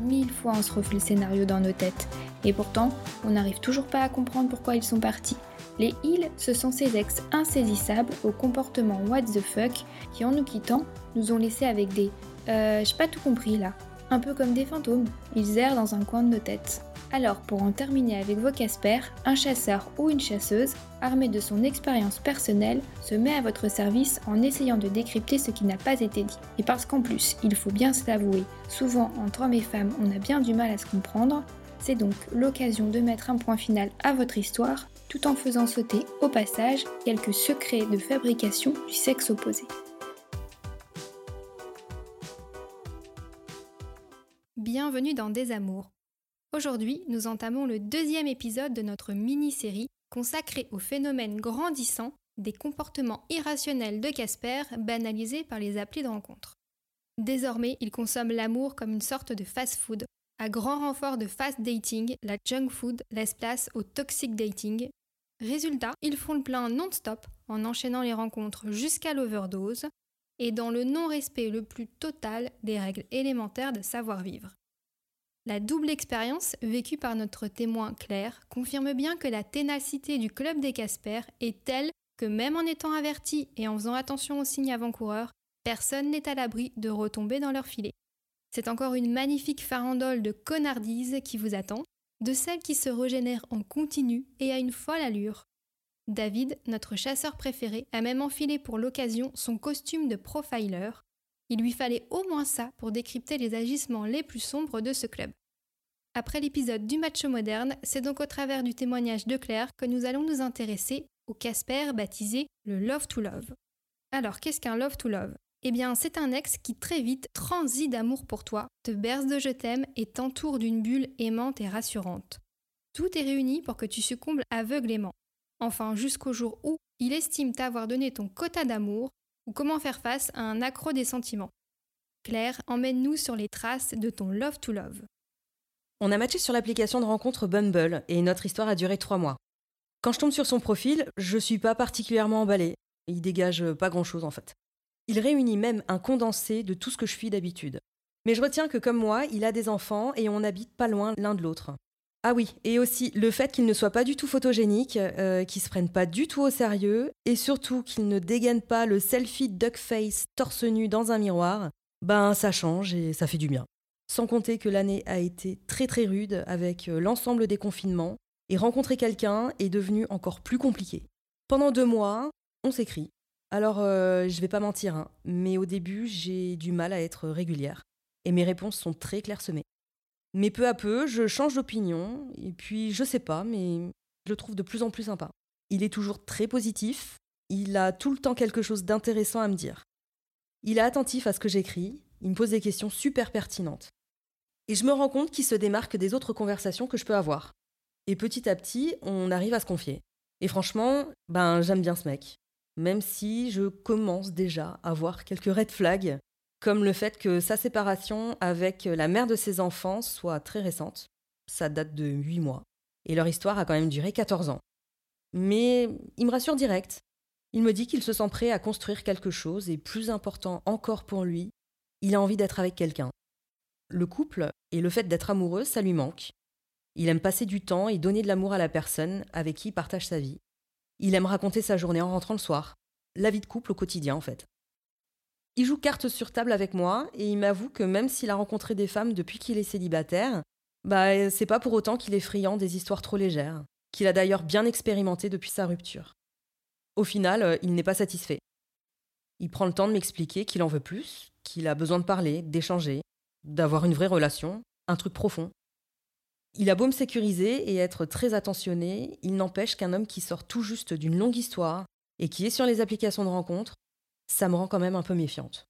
Mille fois on se refait le scénario dans nos têtes. Et pourtant, on n'arrive toujours pas à comprendre pourquoi ils sont partis. Les ils, ce sont ces ex insaisissables au comportement what the fuck qui, en nous quittant, nous ont laissés avec des euh, j'ai pas tout compris là. Un peu comme des fantômes, ils errent dans un coin de nos têtes. Alors, pour en terminer avec vos Casper, un chasseur ou une chasseuse, armé de son expérience personnelle, se met à votre service en essayant de décrypter ce qui n'a pas été dit. Et parce qu'en plus, il faut bien se l'avouer, souvent entre hommes et femmes, on a bien du mal à se comprendre, c'est donc l'occasion de mettre un point final à votre histoire, tout en faisant sauter au passage quelques secrets de fabrication du sexe opposé. Bienvenue dans Des Amours. Aujourd'hui, nous entamons le deuxième épisode de notre mini-série consacrée au phénomène grandissant des comportements irrationnels de Casper banalisés par les applis de rencontre. Désormais, il consomme l'amour comme une sorte de fast-food. À grand renfort de fast dating, la junk food laisse place au toxic dating. Résultat, ils font le plein non-stop en enchaînant les rencontres jusqu'à l'overdose et dans le non-respect le plus total des règles élémentaires de savoir-vivre. La double expérience vécue par notre témoin Claire confirme bien que la ténacité du club des Casper est telle que même en étant averti et en faisant attention aux signes avant-coureurs, personne n'est à l'abri de retomber dans leur filet. C'est encore une magnifique farandole de connardises qui vous attend, de celles qui se régénèrent en continu et à une folle allure, David, notre chasseur préféré, a même enfilé pour l'occasion son costume de profiler. Il lui fallait au moins ça pour décrypter les agissements les plus sombres de ce club. Après l'épisode du match moderne, c'est donc au travers du témoignage de Claire que nous allons nous intéresser au Casper baptisé le Love to Love. Alors, qu'est-ce qu'un Love to Love? Eh bien, c'est un ex qui très vite transit d'amour pour toi, te berce de je t'aime et t'entoure d'une bulle aimante et rassurante. Tout est réuni pour que tu succombes aveuglément enfin jusqu'au jour où il estime t'avoir donné ton quota d'amour ou comment faire face à un accro des sentiments. Claire, emmène-nous sur les traces de ton Love to Love. On a matché sur l'application de rencontre Bumble et notre histoire a duré trois mois. Quand je tombe sur son profil, je suis pas particulièrement emballée. Il dégage pas grand chose en fait. Il réunit même un condensé de tout ce que je suis d'habitude. Mais je retiens que comme moi, il a des enfants et on habite pas loin l'un de l'autre. Ah oui, et aussi le fait qu'il ne soit pas du tout photogénique, euh, qu'il se prenne pas du tout au sérieux, et surtout qu'il ne dégaine pas le selfie duck face torse nu dans un miroir, ben ça change et ça fait du bien. Sans compter que l'année a été très très rude avec euh, l'ensemble des confinements, et rencontrer quelqu'un est devenu encore plus compliqué. Pendant deux mois, on s'écrit. Alors euh, je vais pas mentir, hein, mais au début j'ai du mal à être régulière, et mes réponses sont très clairsemées. Mais peu à peu, je change d'opinion, et puis je sais pas, mais je le trouve de plus en plus sympa. Il est toujours très positif, il a tout le temps quelque chose d'intéressant à me dire. Il est attentif à ce que j'écris, il me pose des questions super pertinentes. Et je me rends compte qu'il se démarque des autres conversations que je peux avoir. Et petit à petit, on arrive à se confier. Et franchement, ben j'aime bien ce mec. Même si je commence déjà à voir quelques red flags comme le fait que sa séparation avec la mère de ses enfants soit très récente. Ça date de 8 mois. Et leur histoire a quand même duré 14 ans. Mais il me rassure direct. Il me dit qu'il se sent prêt à construire quelque chose et plus important encore pour lui, il a envie d'être avec quelqu'un. Le couple et le fait d'être amoureux, ça lui manque. Il aime passer du temps et donner de l'amour à la personne avec qui il partage sa vie. Il aime raconter sa journée en rentrant le soir. La vie de couple au quotidien en fait. Il joue carte sur table avec moi et il m'avoue que même s'il a rencontré des femmes depuis qu'il est célibataire, bah c'est pas pour autant qu'il est friand des histoires trop légères, qu'il a d'ailleurs bien expérimenté depuis sa rupture. Au final, euh, il n'est pas satisfait. Il prend le temps de m'expliquer qu'il en veut plus, qu'il a besoin de parler, d'échanger, d'avoir une vraie relation, un truc profond. Il a beau me sécuriser et être très attentionné, il n'empêche qu'un homme qui sort tout juste d'une longue histoire et qui est sur les applications de rencontres ça me rend quand même un peu méfiante.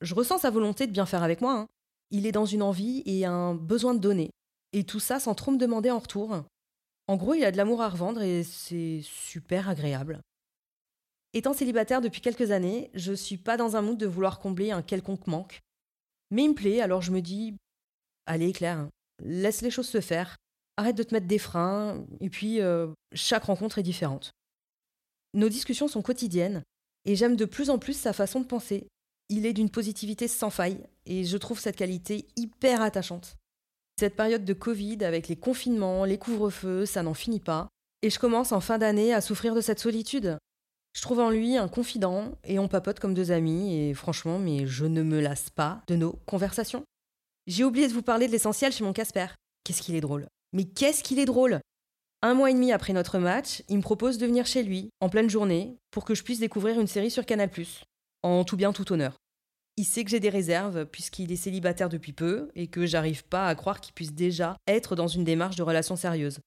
Je ressens sa volonté de bien faire avec moi. Hein. Il est dans une envie et un besoin de donner. Et tout ça sans trop me demander en retour. En gros, il a de l'amour à revendre et c'est super agréable. Étant célibataire depuis quelques années, je suis pas dans un mood de vouloir combler un quelconque manque. Mais il me plaît, alors je me dis Allez, Claire, laisse les choses se faire, arrête de te mettre des freins, et puis euh, chaque rencontre est différente. Nos discussions sont quotidiennes, et j'aime de plus en plus sa façon de penser. Il est d'une positivité sans faille, et je trouve cette qualité hyper attachante. Cette période de Covid, avec les confinements, les couvre-feux, ça n'en finit pas, et je commence en fin d'année à souffrir de cette solitude. Je trouve en lui un confident, et on papote comme deux amis, et franchement, mais je ne me lasse pas de nos conversations. J'ai oublié de vous parler de l'essentiel chez mon Casper. Qu'est-ce qu'il est drôle. Mais qu'est-ce qu'il est drôle Un mois et demi après notre match, il me propose de venir chez lui, en pleine journée, pour que je puisse découvrir une série sur Canal+, en tout bien tout honneur. Il sait que j'ai des réserves, puisqu'il est célibataire depuis peu, et que j'arrive pas à croire qu'il puisse déjà être dans une démarche de relation sérieuse.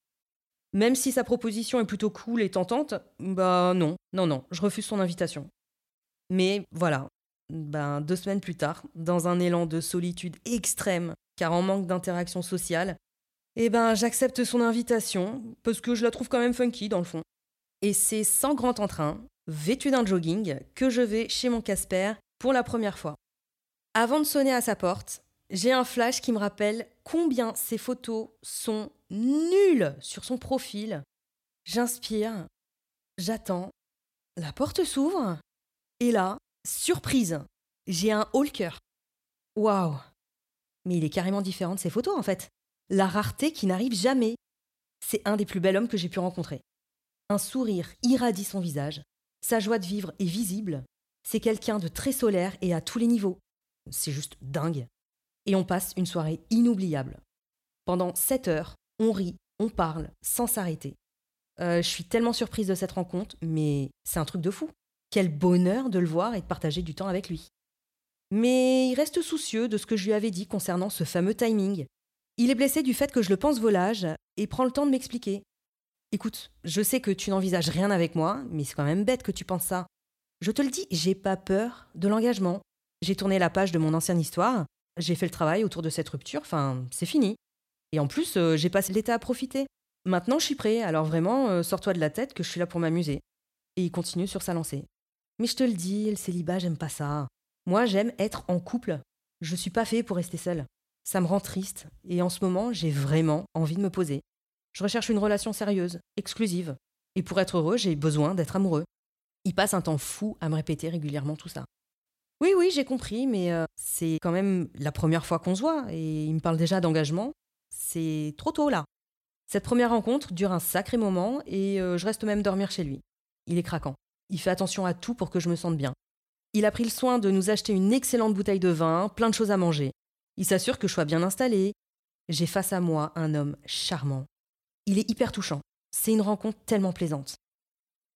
Même si sa proposition est plutôt cool et tentante, bah non, non, non, je refuse son invitation. Mais voilà, ben, deux semaines plus tard, dans un élan de solitude extrême, car en manque d'interaction sociale, eh ben, j'accepte son invitation, parce que je la trouve quand même funky dans le fond. Et c'est sans grand entrain, vêtu d'un jogging, que je vais chez mon Casper pour la première fois. Avant de sonner à sa porte, j'ai un flash qui me rappelle combien ses photos sont nulles sur son profil. J'inspire, j'attends, la porte s'ouvre, et là, Surprise, j'ai un haut. Waouh Mais il est carrément différent de ses photos en fait. La rareté qui n'arrive jamais. C'est un des plus bels hommes que j'ai pu rencontrer. Un sourire irradie son visage. Sa joie de vivre est visible. C'est quelqu'un de très solaire et à tous les niveaux. C'est juste dingue. Et on passe une soirée inoubliable. Pendant sept heures, on rit, on parle, sans s'arrêter. Euh, je suis tellement surprise de cette rencontre, mais c'est un truc de fou. Quel bonheur de le voir et de partager du temps avec lui. Mais il reste soucieux de ce que je lui avais dit concernant ce fameux timing. Il est blessé du fait que je le pense volage et prend le temps de m'expliquer. Écoute, je sais que tu n'envisages rien avec moi, mais c'est quand même bête que tu penses ça. Je te le dis, j'ai pas peur de l'engagement. J'ai tourné la page de mon ancienne histoire, j'ai fait le travail autour de cette rupture, enfin, c'est fini. Et en plus, euh, j'ai passé l'été à profiter. Maintenant, je suis prêt, alors vraiment, euh, sors-toi de la tête que je suis là pour m'amuser. Et il continue sur sa lancée. Mais je te le dis, le célibat, j'aime pas ça. Moi, j'aime être en couple. Je suis pas fait pour rester seule. Ça me rend triste, et en ce moment, j'ai vraiment envie de me poser. Je recherche une relation sérieuse, exclusive. Et pour être heureux, j'ai besoin d'être amoureux. Il passe un temps fou à me répéter régulièrement tout ça. Oui, oui, j'ai compris, mais euh, c'est quand même la première fois qu'on se voit, et il me parle déjà d'engagement. C'est trop tôt là. Cette première rencontre dure un sacré moment, et euh, je reste même dormir chez lui. Il est craquant. Il fait attention à tout pour que je me sente bien. Il a pris le soin de nous acheter une excellente bouteille de vin, plein de choses à manger. Il s'assure que je sois bien installé. J'ai face à moi un homme charmant. Il est hyper touchant. C'est une rencontre tellement plaisante.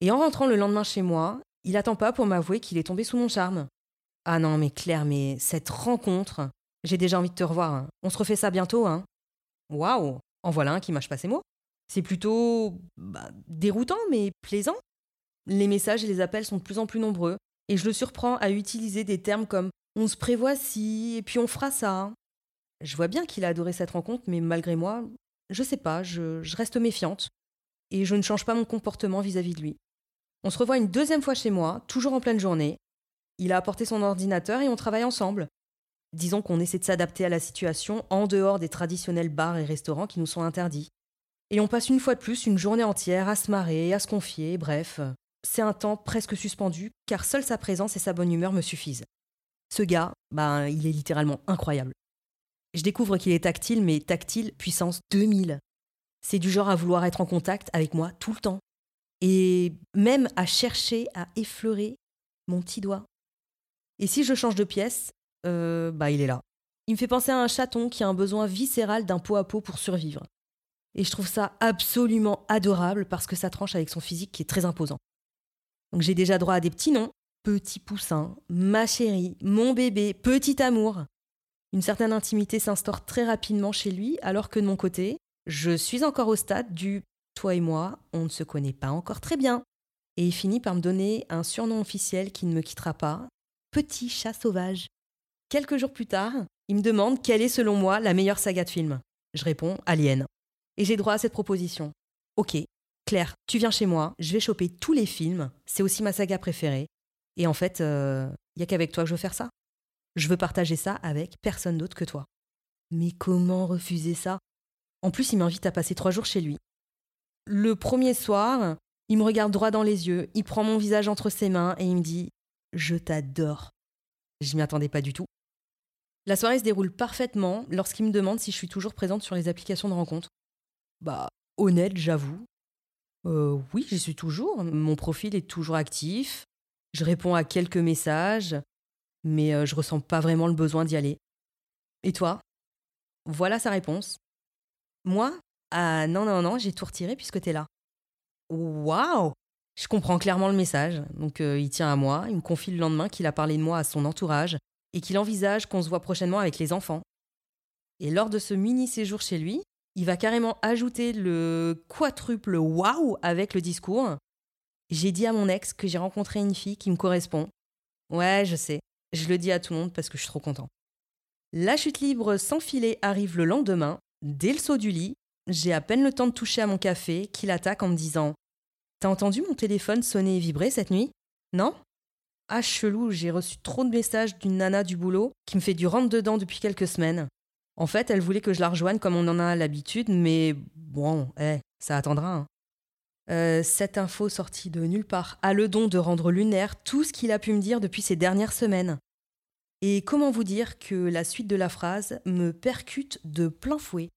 Et en rentrant le lendemain chez moi, il attend pas pour m'avouer qu'il est tombé sous mon charme. Ah non, mais Claire, mais cette rencontre, j'ai déjà envie de te revoir. Hein. On se refait ça bientôt, hein Waouh En voilà un qui mâche pas ses mots. C'est plutôt bah, déroutant, mais plaisant. Les messages et les appels sont de plus en plus nombreux, et je le surprends à utiliser des termes comme on se prévoit si, et puis on fera ça. Je vois bien qu'il a adoré cette rencontre, mais malgré moi, je sais pas, je, reste méfiante, et je ne change pas mon comportement vis-à-vis de lui. On se revoit une deuxième fois chez moi, toujours en pleine journée. Il a apporté son ordinateur et on travaille ensemble. Disons qu'on essaie de s'adapter à la situation en dehors des traditionnels bars et restaurants qui nous sont interdits. Et on passe une fois de plus une journée entière à se marrer, à se confier, bref, c'est un temps presque suspendu, car seule sa présence et sa bonne humeur me suffisent. Ce gars, ben, il est littéralement incroyable. Je découvre qu'il est tactile, mais tactile puissance 2000. C'est du genre à vouloir être en contact avec moi tout le temps. Et même à chercher à effleurer mon petit doigt. Et si je change de pièce, euh, bah il est là. Il me fait penser à un chaton qui a un besoin viscéral d'un pot à pot pour survivre. Et je trouve ça absolument adorable parce que ça tranche avec son physique qui est très imposant. Donc j'ai déjà droit à des petits noms. Petit poussin, ma chérie, mon bébé, petit amour. Une certaine intimité s'instaure très rapidement chez lui, alors que de mon côté, je suis encore au stade du toi et moi, on ne se connaît pas encore très bien. Et il finit par me donner un surnom officiel qui ne me quittera pas, Petit chat sauvage. Quelques jours plus tard, il me demande quelle est selon moi la meilleure saga de film. Je réponds Alien. Et j'ai droit à cette proposition. Ok, Claire, tu viens chez moi, je vais choper tous les films, c'est aussi ma saga préférée. Et en fait, il euh, y a qu'avec toi que je veux faire ça. Je veux partager ça avec personne d'autre que toi. Mais comment refuser ça? En plus, il m'invite à passer trois jours chez lui. Le premier soir, il me regarde droit dans les yeux, il prend mon visage entre ses mains et il me dit Je t'adore. Je m'y attendais pas du tout. La soirée se déroule parfaitement lorsqu'il me demande si je suis toujours présente sur les applications de rencontre. Bah, honnête, j'avoue. Euh, oui, j'y suis toujours. Mon profil est toujours actif. Je réponds à quelques messages, mais euh, je ressens pas vraiment le besoin d'y aller. Et toi? Voilà sa réponse. Moi? Ah non, non, non, j'ai tout retiré puisque t'es là. Waouh Je comprends clairement le message. Donc euh, il tient à moi, il me confie le lendemain qu'il a parlé de moi à son entourage et qu'il envisage qu'on se voit prochainement avec les enfants. Et lors de ce mini séjour chez lui, il va carrément ajouter le quadruple waouh avec le discours. J'ai dit à mon ex que j'ai rencontré une fille qui me correspond. Ouais, je sais. Je le dis à tout le monde parce que je suis trop content. La chute libre sans filet arrive le lendemain. Dès le saut du lit, j'ai à peine le temps de toucher à mon café qu'il attaque en me disant T'as entendu mon téléphone sonner et vibrer cette nuit? Non Ah, chelou, j'ai reçu trop de messages d'une nana du boulot qui me fait du rentre-dedans depuis quelques semaines. En fait, elle voulait que je la rejoigne comme on en a l'habitude, mais bon, eh, ça attendra. Hein. Euh, cette info sortie de nulle part a le don de rendre lunaire tout ce qu'il a pu me dire depuis ces dernières semaines. Et comment vous dire que la suite de la phrase me percute de plein fouet?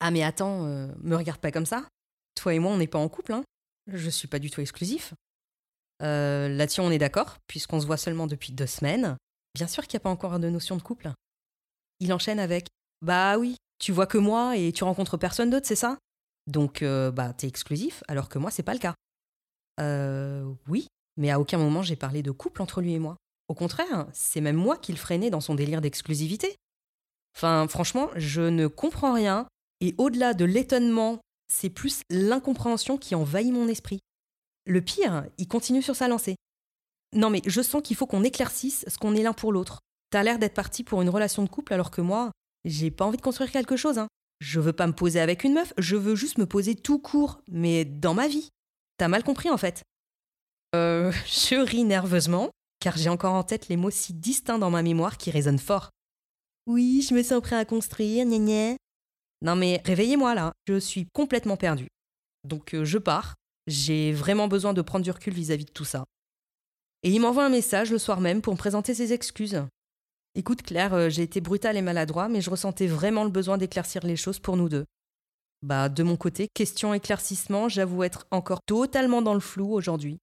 Ah mais attends, euh, me regarde pas comme ça. Toi et moi, on n'est pas en couple, hein. Je suis pas du tout exclusif. Euh, Là-dessus, on est d'accord, puisqu'on se voit seulement depuis deux semaines. Bien sûr qu'il n'y a pas encore de notion de couple. Il enchaîne avec bah oui, tu vois que moi et tu rencontres personne d'autre, c'est ça? Donc, euh, bah, t'es exclusif, alors que moi, c'est pas le cas. Euh, oui, mais à aucun moment j'ai parlé de couple entre lui et moi. Au contraire, c'est même moi qui le freinais dans son délire d'exclusivité. Enfin, franchement, je ne comprends rien, et au-delà de l'étonnement, c'est plus l'incompréhension qui envahit mon esprit. Le pire, il continue sur sa lancée. Non mais je sens qu'il faut qu'on éclaircisse ce qu'on est l'un pour l'autre. T'as l'air d'être parti pour une relation de couple alors que moi, j'ai pas envie de construire quelque chose. Hein. Je veux pas me poser avec une meuf, je veux juste me poser tout court, mais dans ma vie. T'as mal compris en fait. Euh, je ris nerveusement, car j'ai encore en tête les mots si distincts dans ma mémoire qui résonnent fort. Oui, je me sens prêt à construire, gna gna. Non mais réveillez-moi là, je suis complètement perdu. Donc euh, je pars, j'ai vraiment besoin de prendre du recul vis-à-vis de tout ça. Et il m'envoie un message le soir même pour me présenter ses excuses. Écoute Claire, euh, j'ai été brutal et maladroit, mais je ressentais vraiment le besoin d'éclaircir les choses pour nous deux. Bah, de mon côté, question éclaircissement, j'avoue être encore totalement dans le flou aujourd'hui.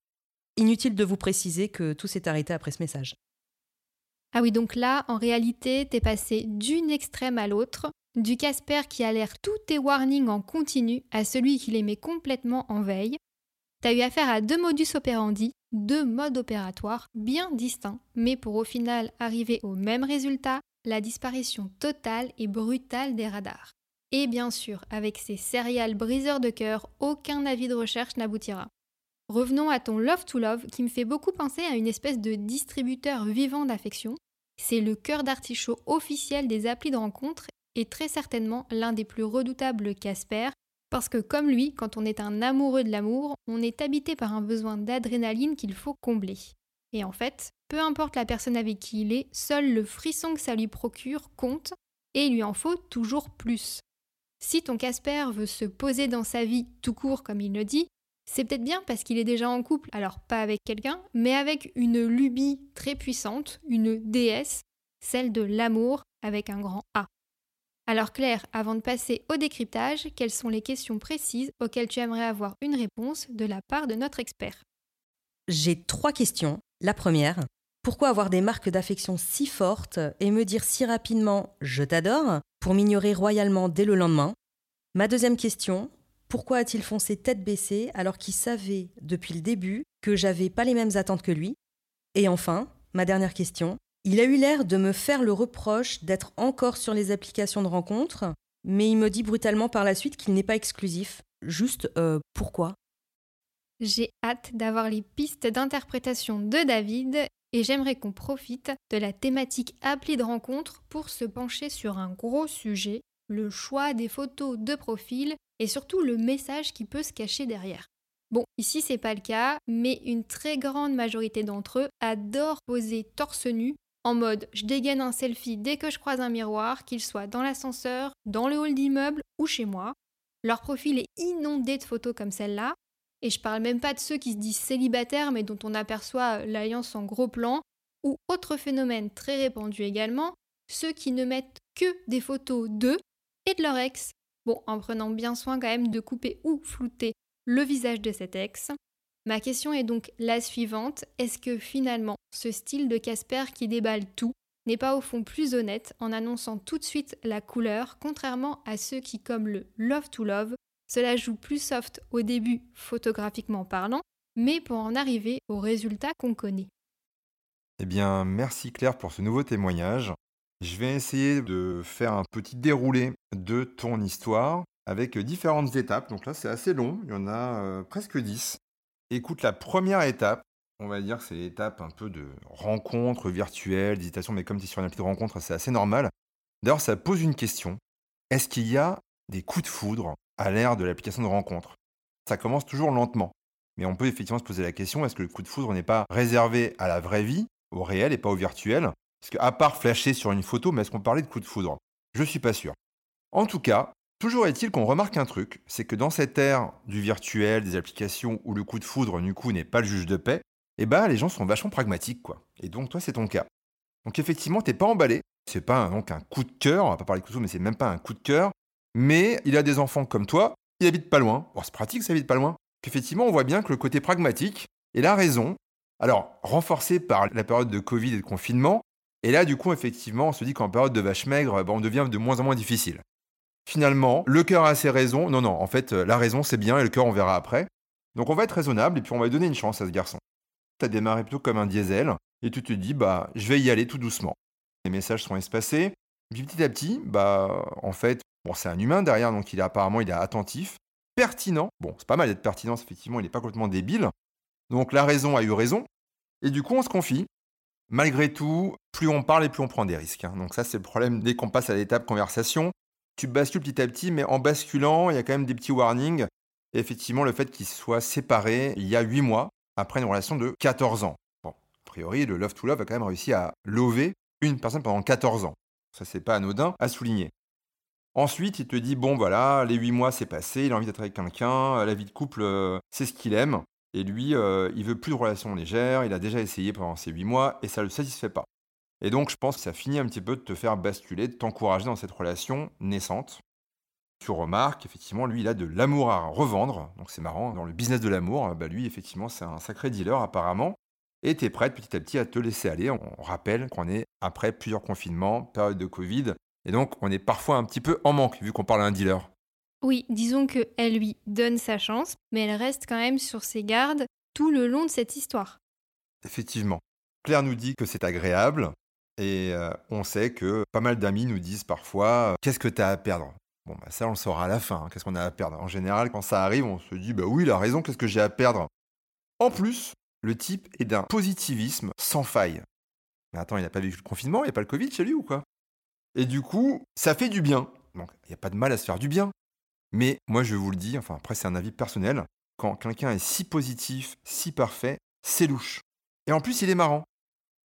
Inutile de vous préciser que tout s'est arrêté après ce message. Ah oui, donc là, en réalité, t'es passé d'une extrême à l'autre, du Casper qui a l'air tous tes warnings en continu à celui qui les met complètement en veille. T'as eu affaire à deux modus operandi deux modes opératoires bien distincts, mais pour au final arriver au même résultat, la disparition totale et brutale des radars. Et bien sûr, avec ces céréales briseurs de cœur, aucun avis de recherche n'aboutira. Revenons à ton Love to Love qui me fait beaucoup penser à une espèce de distributeur vivant d'affection. C'est le cœur d'artichaut officiel des applis de rencontre et très certainement l'un des plus redoutables Casper, parce que comme lui, quand on est un amoureux de l'amour, on est habité par un besoin d'adrénaline qu'il faut combler. Et en fait, peu importe la personne avec qui il est, seul le frisson que ça lui procure compte, et il lui en faut toujours plus. Si ton Casper veut se poser dans sa vie tout court comme il le dit, c'est peut-être bien parce qu'il est déjà en couple, alors pas avec quelqu'un, mais avec une lubie très puissante, une déesse, celle de l'amour avec un grand A. Alors Claire, avant de passer au décryptage, quelles sont les questions précises auxquelles tu aimerais avoir une réponse de la part de notre expert? J'ai trois questions. La première, pourquoi avoir des marques d'affection si fortes et me dire si rapidement je t'adore pour m'ignorer royalement dès le lendemain? Ma deuxième question, pourquoi a-t-il foncé tête baissée alors qu'il savait depuis le début que j'avais pas les mêmes attentes que lui? Et enfin, ma dernière question, il a eu l'air de me faire le reproche d'être encore sur les applications de rencontres, mais il me dit brutalement par la suite qu'il n'est pas exclusif. Juste euh, pourquoi? J'ai hâte d'avoir les pistes d'interprétation de David et j'aimerais qu'on profite de la thématique appli de rencontre pour se pencher sur un gros sujet, le choix des photos de profil et surtout le message qui peut se cacher derrière. Bon, ici c'est pas le cas, mais une très grande majorité d'entre eux adorent poser torse nu en mode je dégaine un selfie dès que je croise un miroir, qu'il soit dans l'ascenseur, dans le hall d'immeuble ou chez moi. Leur profil est inondé de photos comme celle-là, et je parle même pas de ceux qui se disent célibataires mais dont on aperçoit l'alliance en gros plan, ou autre phénomène très répandu également, ceux qui ne mettent que des photos d'eux et de leur ex. Bon, en prenant bien soin quand même de couper ou flouter le visage de cet ex. Ma question est donc la suivante, est-ce que finalement ce style de Casper qui déballe tout n'est pas au fond plus honnête en annonçant tout de suite la couleur, contrairement à ceux qui, comme le Love to Love, cela joue plus soft au début photographiquement parlant, mais pour en arriver au résultat qu'on connaît. Eh bien, merci Claire pour ce nouveau témoignage. Je vais essayer de faire un petit déroulé de ton histoire avec différentes étapes. Donc là, c'est assez long, il y en a euh, presque 10. Écoute, la première étape, on va dire c'est l'étape un peu de rencontre virtuelle, d'hésitation, mais comme tu sur une appli de rencontre, c'est assez normal. D'ailleurs, ça pose une question. Est-ce qu'il y a des coups de foudre à l'ère de l'application de rencontre? Ça commence toujours lentement. Mais on peut effectivement se poser la question, est-ce que le coup de foudre n'est pas réservé à la vraie vie au réel et pas au virtuel? Parce qu'à part flasher sur une photo, mais est-ce qu'on parlait de coup de foudre? Je suis pas sûr. En tout cas, toujours est-il qu'on remarque un truc, c'est que dans cette ère du virtuel, des applications où le coup de foudre, du coup, n'est pas le juge de paix, eh ben, les gens sont vachement pragmatiques, quoi. Et donc, toi, c'est ton cas. Donc, effectivement, t'es pas emballé. C'est pas donc un coup de cœur, on va pas parler de foudre, mais c'est même pas un coup de cœur. Mais il a des enfants comme toi, il habite pas loin. Bon, c'est pratique, ça habite pas loin. Qu'effectivement, on voit bien que le côté pragmatique et la raison alors, renforcé par la période de Covid et de confinement, et là, du coup, effectivement, on se dit qu'en période de vache maigre, ben, on devient de moins en moins difficile. Finalement, le cœur a ses raisons. Non, non, en fait, la raison, c'est bien, et le cœur, on verra après. Donc, on va être raisonnable, et puis on va lui donner une chance à ce garçon. Tu as démarré plutôt comme un diesel, et tu te dis, bah, je vais y aller tout doucement. Les messages sont espacés. Puis petit à petit, bah, en fait, bon, c'est un humain derrière, donc il est apparemment, il est attentif, pertinent. Bon, c'est pas mal d'être pertinent, effectivement, il n'est pas complètement débile. Donc la raison a eu raison. Et du coup, on se confie. Malgré tout, plus on parle et plus on prend des risques. Hein. Donc ça, c'est le problème dès qu'on passe à l'étape conversation. Tu bascules petit à petit, mais en basculant, il y a quand même des petits warnings. Effectivement, le fait qu'ils soient séparés il y a 8 mois, après une relation de 14 ans. A priori, le Love to Love a quand même réussi à lover une personne pendant 14 ans. Ça, c'est pas anodin à souligner. Ensuite, il te dit, bon voilà, les 8 mois c'est passé, il a envie d'être avec quelqu'un, la vie de couple, euh, c'est ce qu'il aime. Et lui, euh, il veut plus de relations légères, il a déjà essayé pendant ces 8 mois et ça ne le satisfait pas. Et donc, je pense que ça finit un petit peu de te faire basculer, de t'encourager dans cette relation naissante. Tu remarques, effectivement, lui, il a de l'amour à revendre. Donc, c'est marrant, dans le business de l'amour, bah, lui, effectivement, c'est un sacré dealer, apparemment. Et tu es prête petit à petit à te laisser aller. On rappelle qu'on est après plusieurs confinements, période de Covid. Et donc, on est parfois un petit peu en manque, vu qu'on parle à un dealer. Oui, disons qu'elle lui donne sa chance, mais elle reste quand même sur ses gardes tout le long de cette histoire. Effectivement. Claire nous dit que c'est agréable, et euh, on sait que pas mal d'amis nous disent parfois Qu'est-ce que tu as à perdre? Bon, bah ça, on le saura à la fin. Hein, qu'est-ce qu'on a à perdre? En général, quand ça arrive, on se dit Bah oui, il a raison, qu'est-ce que j'ai à perdre? En plus, le type est d'un positivisme sans faille. Mais attends, il n'a pas vécu le confinement, il n'y a pas le Covid chez lui ou quoi? Et du coup, ça fait du bien. Donc, il n'y a pas de mal à se faire du bien. Mais moi, je vous le dis, enfin après, c'est un avis personnel. Quand quelqu'un est si positif, si parfait, c'est louche. Et en plus, il est marrant.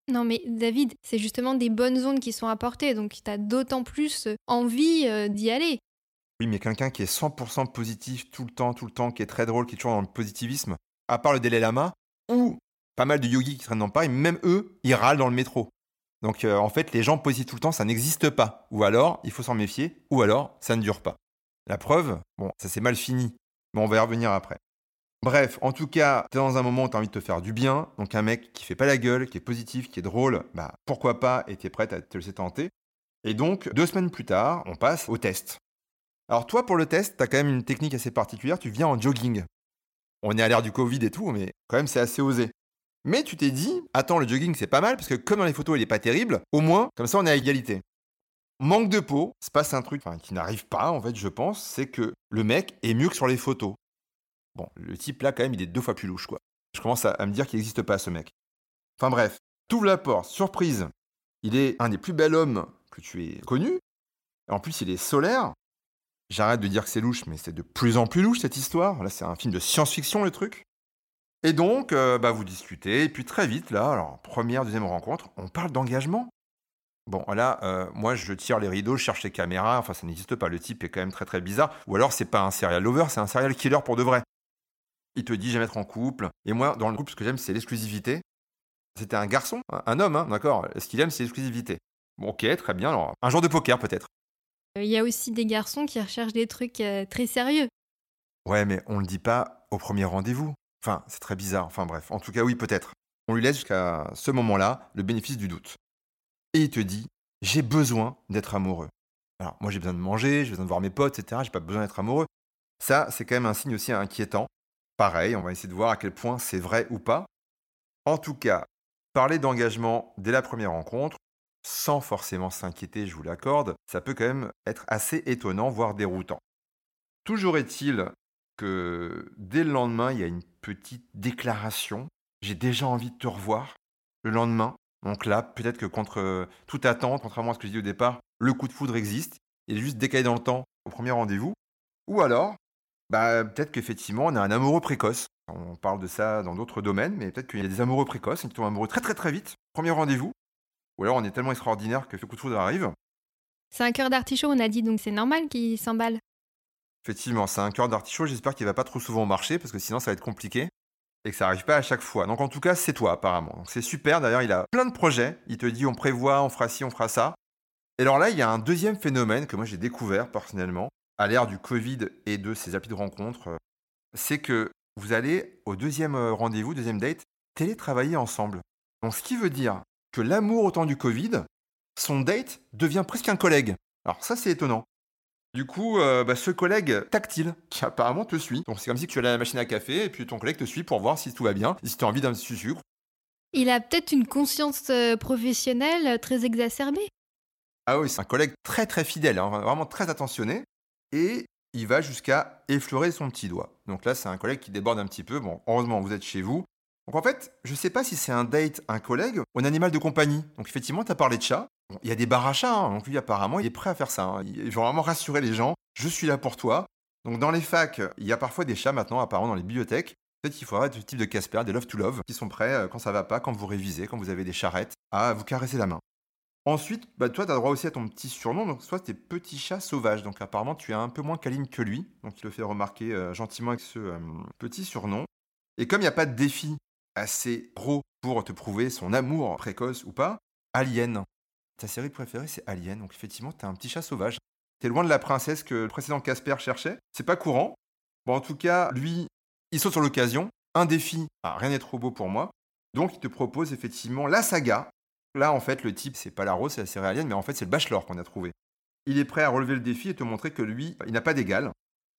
Non mais David, c'est justement des bonnes ondes qui sont apportées, donc tu as d'autant plus euh, envie euh, d'y aller. Oui, mais quelqu'un qui est 100% positif tout le temps, tout le temps, qui est très drôle, qui est toujours dans le positivisme, à part le Dalai Lama, ou pas mal de yogis qui traînent dans Paris, même eux, ils râlent dans le métro. Donc euh, en fait, les gens positifs tout le temps, ça n'existe pas. Ou alors, il faut s'en méfier, ou alors, ça ne dure pas. La preuve, bon, ça s'est mal fini, mais on va y revenir après. Bref, en tout cas, t'es dans un moment où t'as envie de te faire du bien, donc un mec qui fait pas la gueule, qui est positif, qui est drôle, bah pourquoi pas, et t'es prête à te laisser tenter. Et donc, deux semaines plus tard, on passe au test. Alors toi, pour le test, t'as quand même une technique assez particulière, tu viens en jogging. On est à l'ère du Covid et tout, mais quand même c'est assez osé. Mais tu t'es dit, attends, le jogging c'est pas mal, parce que comme dans les photos il est pas terrible, au moins, comme ça on est à égalité. Manque de peau, se passe un truc qui n'arrive pas, en fait, je pense, c'est que le mec est mieux que sur les photos. Bon, le type là, quand même, il est deux fois plus louche, quoi. Je commence à, me dire qu'il n'existe pas, ce mec. Enfin bref, t'ouvres la porte, surprise. Il est un des plus bels hommes que tu aies connu. En plus, il est solaire. J'arrête de dire que c'est louche, mais c'est de plus en plus louche cette histoire. Là, c'est un film de science-fiction, le truc. Et donc, euh, bah, vous discutez, et puis très vite, là, alors, première, deuxième rencontre, on parle d'engagement. Bon, là, euh, moi, je tire les rideaux, je cherche les caméras, enfin, ça n'existe pas, le type est quand même très très bizarre. Ou alors, c'est pas un serial lover, c'est un serial killer pour de vrai. Il te dit, j'aime être en couple. Et moi, dans le couple, ce que j'aime, c'est l'exclusivité. C'était un garçon, un homme, hein, d'accord? Ce qu'il aime, c'est l'exclusivité. Bon, ok, très bien. Alors, un jour de poker, peut-être. Il y a aussi des garçons qui recherchent des trucs euh, très sérieux. Ouais, mais on le dit pas au premier rendez-vous. Enfin, c'est très bizarre. Enfin bref, en tout cas, oui, peut-être. On lui laisse jusqu'à ce moment-là le bénéfice du doute. Et il te dit, j'ai besoin d'être amoureux. Alors, moi, j'ai besoin de manger, j'ai besoin de voir mes potes, etc. J'ai pas besoin d'être amoureux. Ça, c'est quand même un signe aussi inquiétant. Pareil, on va essayer de voir à quel point c'est vrai ou pas. En tout cas, parler d'engagement dès la première rencontre, sans forcément s'inquiéter, je vous l'accorde, ça peut quand même être assez étonnant, voire déroutant. Toujours est-il que dès le lendemain, il y a une petite déclaration. J'ai déjà envie de te revoir. Le lendemain, donc là, peut-être que contre toute attente, contrairement à ce que j'ai dit au départ, le coup de foudre existe. Il est juste décalé dans le temps au premier rendez-vous. Ou alors, bah, peut-être qu'effectivement, on a un amoureux précoce. On parle de ça dans d'autres domaines, mais peut-être qu'il y a des amoureux précoces qui tombent amoureux très très très vite. Premier rendez-vous. Ou alors on est tellement extraordinaire que ce coup de foudre arrive. C'est un cœur d'artichaut, on a dit, donc c'est normal qu'il s'emballe. Effectivement, c'est un cœur d'artichaut. J'espère qu'il va pas trop souvent marcher parce que sinon ça va être compliqué et que ça arrive pas à chaque fois. Donc en tout cas, c'est toi apparemment. Donc c'est super. D'ailleurs, il a plein de projets. Il te dit on prévoit, on fera ci, on fera ça. Et alors là, il y a un deuxième phénomène que moi j'ai découvert personnellement à l'ère du Covid et de ces applis de rencontres. C'est que vous allez au deuxième euh, rendez-vous, deuxième date, télétravailler ensemble. Donc ce qui veut dire que l'amour au temps du Covid, son date devient presque un collègue. Alors ça c'est étonnant. Du coup, euh, bah, ce collègue tactile, qui apparemment te suit. Donc c'est comme si tu allais à la machine à café et puis ton collègue te suit pour voir si tout va bien, si tu as envie d'un sucre. Il a peut-être une conscience euh, professionnelle très exacerbée. Ah oui, c'est un collègue très très fidèle, hein, vraiment très attentionné. Et il va jusqu'à effleurer son petit doigt. Donc là, c'est un collègue qui déborde un petit peu. Bon, heureusement, vous êtes chez vous. Donc en fait, je ne sais pas si c'est un date, un collègue ou un animal de compagnie. Donc effectivement, tu as parlé de chat il y a des bars à chats, hein, donc lui apparemment il est prêt à faire ça. Hein. Il veut vraiment rassurer les gens, je suis là pour toi. Donc dans les facs, il y a parfois des chats maintenant apparemment dans les bibliothèques. Peut-être qu'il faudra ce type de Casper, des love to love, qui sont prêts euh, quand ça va pas, quand vous révisez, quand vous avez des charrettes, à vous caresser la main. Ensuite, bah, toi, tu as droit aussi à ton petit surnom, donc soit tes petits chats sauvages. Donc apparemment, tu es un peu moins câline que lui, donc il le fait remarquer euh, gentiment avec ce euh, petit surnom. Et comme il n'y a pas de défi assez gros pour te prouver son amour précoce ou pas, Alien, ta série préférée, c'est Alien. Donc effectivement, t'as un petit chat sauvage. T'es loin de la princesse que le précédent Casper cherchait. C'est pas courant. Bon, en tout cas, lui, il saute sur l'occasion. Un défi, ah, rien n'est trop beau pour moi. Donc, il te propose effectivement la saga. Là, en fait, le type, c'est pas la rose, c'est la série Alien, mais en fait, c'est le Bachelor qu'on a trouvé. Il est prêt à relever le défi et te montrer que lui, il n'a pas d'égal.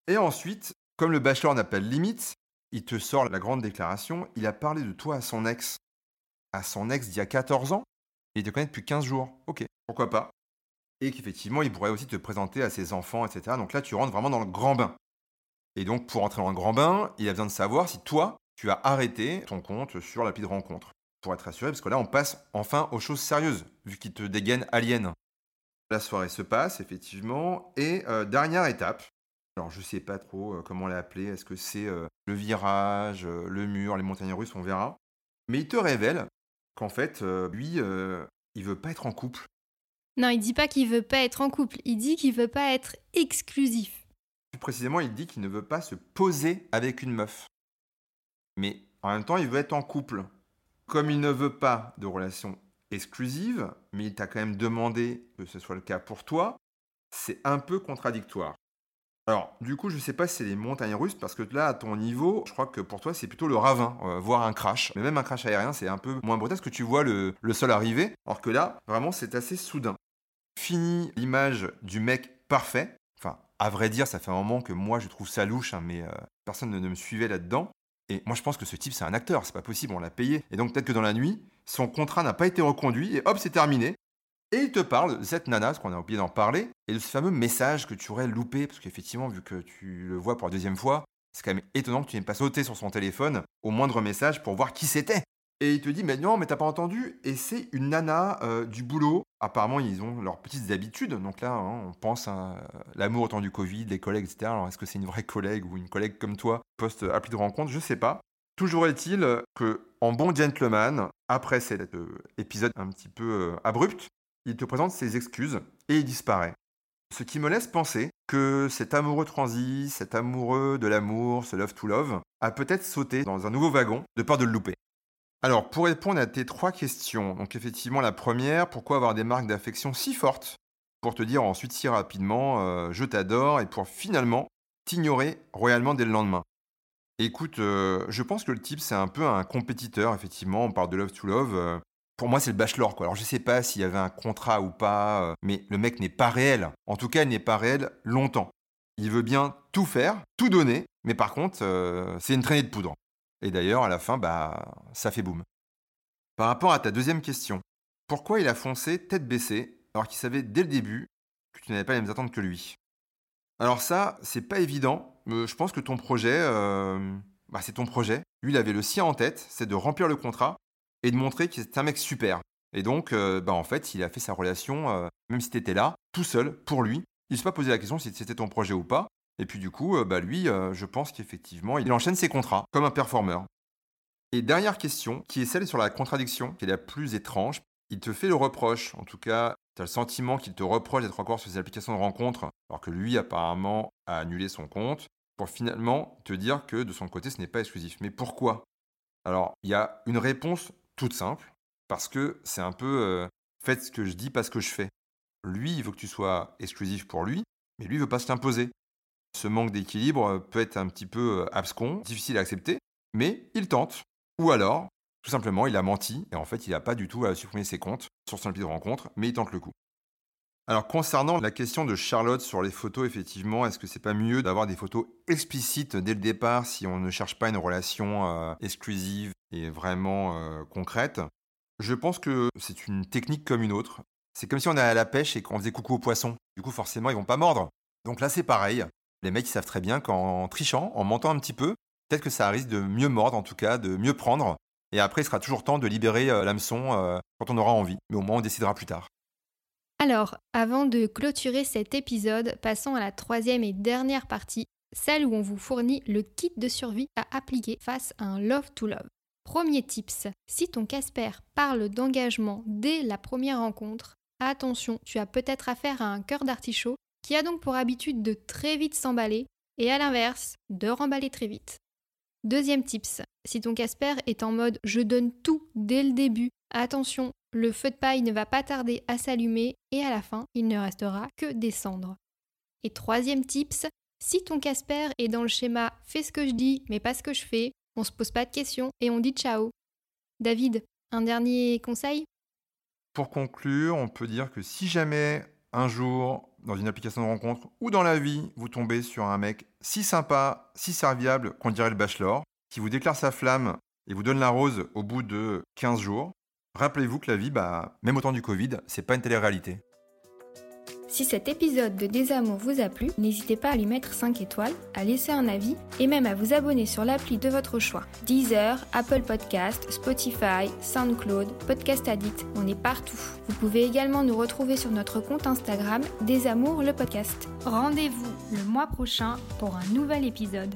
Et ensuite, comme le Bachelor n'a pas de limite, il te sort la grande déclaration. Il a parlé de toi à son ex. À son ex d'il y a 14 ans et il te connaît depuis 15 jours. Ok, pourquoi pas? Et qu'effectivement, il pourrait aussi te présenter à ses enfants, etc. Donc là, tu rentres vraiment dans le grand bain. Et donc, pour entrer dans le grand bain, il a besoin de savoir si toi, tu as arrêté ton compte sur l'appli de rencontre. Pour être assuré, parce que là, on passe enfin aux choses sérieuses, vu qu'il te dégaine alien. La soirée se passe, effectivement. Et euh, dernière étape, alors je sais pas trop euh, comment l'appeler, est-ce que c'est euh, le virage, le mur, les montagnes russes, on verra. Mais il te révèle qu'en fait, euh, lui, euh, il veut pas être en couple. Non, il dit pas qu'il veut pas être en couple, il dit qu'il veut pas être exclusif. Plus précisément, il dit qu'il ne veut pas se poser avec une meuf. Mais en même temps, il veut être en couple. Comme il ne veut pas de relation exclusive, mais il t'a quand même demandé que ce soit le cas pour toi, c'est un peu contradictoire. Alors, du coup, je ne sais pas si c'est les montagnes russes, parce que là, à ton niveau, je crois que pour toi, c'est plutôt le ravin, euh, voire un crash. Mais même un crash aérien, c'est un peu moins brutal, parce que tu vois le, sol arriver, alors que là, vraiment, c'est assez soudain. Fini l'image du mec parfait. Enfin, à vrai dire, ça fait un moment que moi, je trouve ça louche, hein, mais euh, personne ne, me suivait là-dedans. Et moi, je pense que ce type, c'est un acteur, c'est pas possible, on l'a payé. Et donc, peut-être que dans la nuit, son contrat n'a pas été reconduit, et hop, c'est terminé. Et il te parle de cette nana, ce qu'on a oublié d'en parler, et de ce fameux message que tu aurais loupé, parce qu'effectivement, vu que tu le vois pour la deuxième fois, c'est quand même étonnant que tu n'aies pas sauté sur son téléphone au moindre message pour voir qui c'était. Et il te dit, mais non, mais t'as pas entendu, et c'est une nana euh, du boulot. Apparemment, ils ont leurs petites habitudes. Donc là, hein, on pense à l'amour au temps du Covid, les collègues, etc. Alors, est-ce que c'est une vraie collègue ou une collègue comme toi, post-appli de rencontre? Je sais pas. Toujours est-il que, en bon gentleman, après cet euh, épisode un petit peu euh, abrupt, il te présente ses excuses et il disparaît. Ce qui me laisse penser que cet amoureux transi, cet amoureux de l'amour, ce love to love, a peut-être sauté dans un nouveau wagon de peur de le louper. Alors, pour répondre à tes trois questions, donc effectivement, la première, pourquoi avoir des marques d'affection si fortes? Pour te dire ensuite si rapidement, euh, je t'adore, et pour finalement t'ignorer royalement dès le lendemain. Écoute, euh, je pense que le type, c'est un peu un compétiteur, effectivement. On parle de love to love. Euh. Pour moi, c'est le bachelor, quoi. Alors, je sais pas s'il y avait un contrat ou pas, euh, mais le mec n'est pas réel. En tout cas, il n'est pas réel longtemps. Il veut bien tout faire, tout donner, mais par contre, c'est une traînée de poudre. Et d'ailleurs, à la fin, bah, ça fait boum. Par rapport à ta deuxième question, pourquoi il a foncé tête baissée alors qu'il savait dès le début que tu n'avais pas les mêmes attentes que lui? Alors ça, c'est pas évident. je pense que ton projet, euh, bah, c'est ton projet. Lui, il avait le sien en tête, c'est de remplir le contrat et de montrer qu'il est un mec super. Et donc, euh, bah, en fait, il a fait sa relation, euh, même si tu étais là, tout seul, pour lui. Il s'est pas posé la question si c'était ton projet ou pas. Et puis du coup, bah, lui, je pense qu'effectivement, il enchaîne ses contrats comme un performeur. Et dernière question, qui est celle sur la contradiction, qui est la plus étrange. Il te fait le reproche, en tout cas tu as le sentiment qu'il te reproche d'être encore sur ces applications de rencontres, alors que lui, apparemment, a annulé son compte, pour finalement te dire que de son côté, ce n'est pas exclusif. Mais pourquoi? Alors, il y a une réponse toute simple, parce que c'est un peu euh, faites ce que je dis, pas ce que je fais. Lui, il veut que tu sois exclusif pour lui, mais lui, il veut pas se t'imposer. Ce manque d'équilibre peut être un petit peu euh, abscon, difficile à accepter, mais il tente. Ou alors, tout simplement, il a menti et en fait, il n'a pas du tout à supprimer ses comptes sur son appli de rencontre, mais il tente le coup. Alors concernant la question de Charlotte sur les photos, effectivement, est-ce que c'est pas mieux d'avoir des photos explicites dès le départ si on ne cherche pas une relation euh, exclusive et vraiment euh, concrète? Je pense que c'est une technique comme une autre. C'est comme si on allait à la pêche et qu'on faisait coucou aux poissons. Du coup, forcément, ils vont pas mordre. Donc là, c'est pareil. Les mecs, ils savent très bien qu'en trichant, en mentant un petit peu, peut-être que ça risque de mieux mordre, en tout cas, de mieux prendre, et après, il sera toujours temps de libérer euh, l'hameçon quand on aura envie. Mais au moins, on décidera plus tard. Alors, avant de clôturer cet épisode, passons à la troisième et dernière partie, celle où on vous fournit le kit de survie à appliquer face à un love to love. Premier tips, si ton Casper parle d'engagement dès la première rencontre, attention, tu as peut-être affaire à un cœur d'artichaut qui a donc pour habitude de très vite s'emballer et à l'inverse, de remballer très vite. Deuxième tips, si ton Casper est en mode je donne tout dès le début, attention, le feu de paille ne va pas tarder à s'allumer et à la fin, il ne restera que des cendres. Et troisième tips, si ton Casper est dans le schéma fais ce que je dis mais pas ce que je fais, on se pose pas de questions et on dit ciao. David, un dernier conseil? Pour conclure, on peut dire que si jamais un jour, dans une application de rencontre ou dans la vie, vous tombez sur un mec si sympa, si serviable qu'on dirait le bachelor, qui vous déclare sa flamme et vous donne la rose au bout de 15 jours, rappelez-vous que la vie, bah, même au temps du Covid, c'est pas une télé-réalité. Si cet épisode de Désamour vous a plu, n'hésitez pas à lui mettre 5 étoiles, à laisser un avis et même à vous abonner sur l'appli de votre choix. Deezer, Apple Podcast, Spotify, SoundCloud, Podcast Addict, on est partout. Vous pouvez également nous retrouver sur notre compte Instagram Désamour le podcast. Rendez-vous le mois prochain pour un nouvel épisode.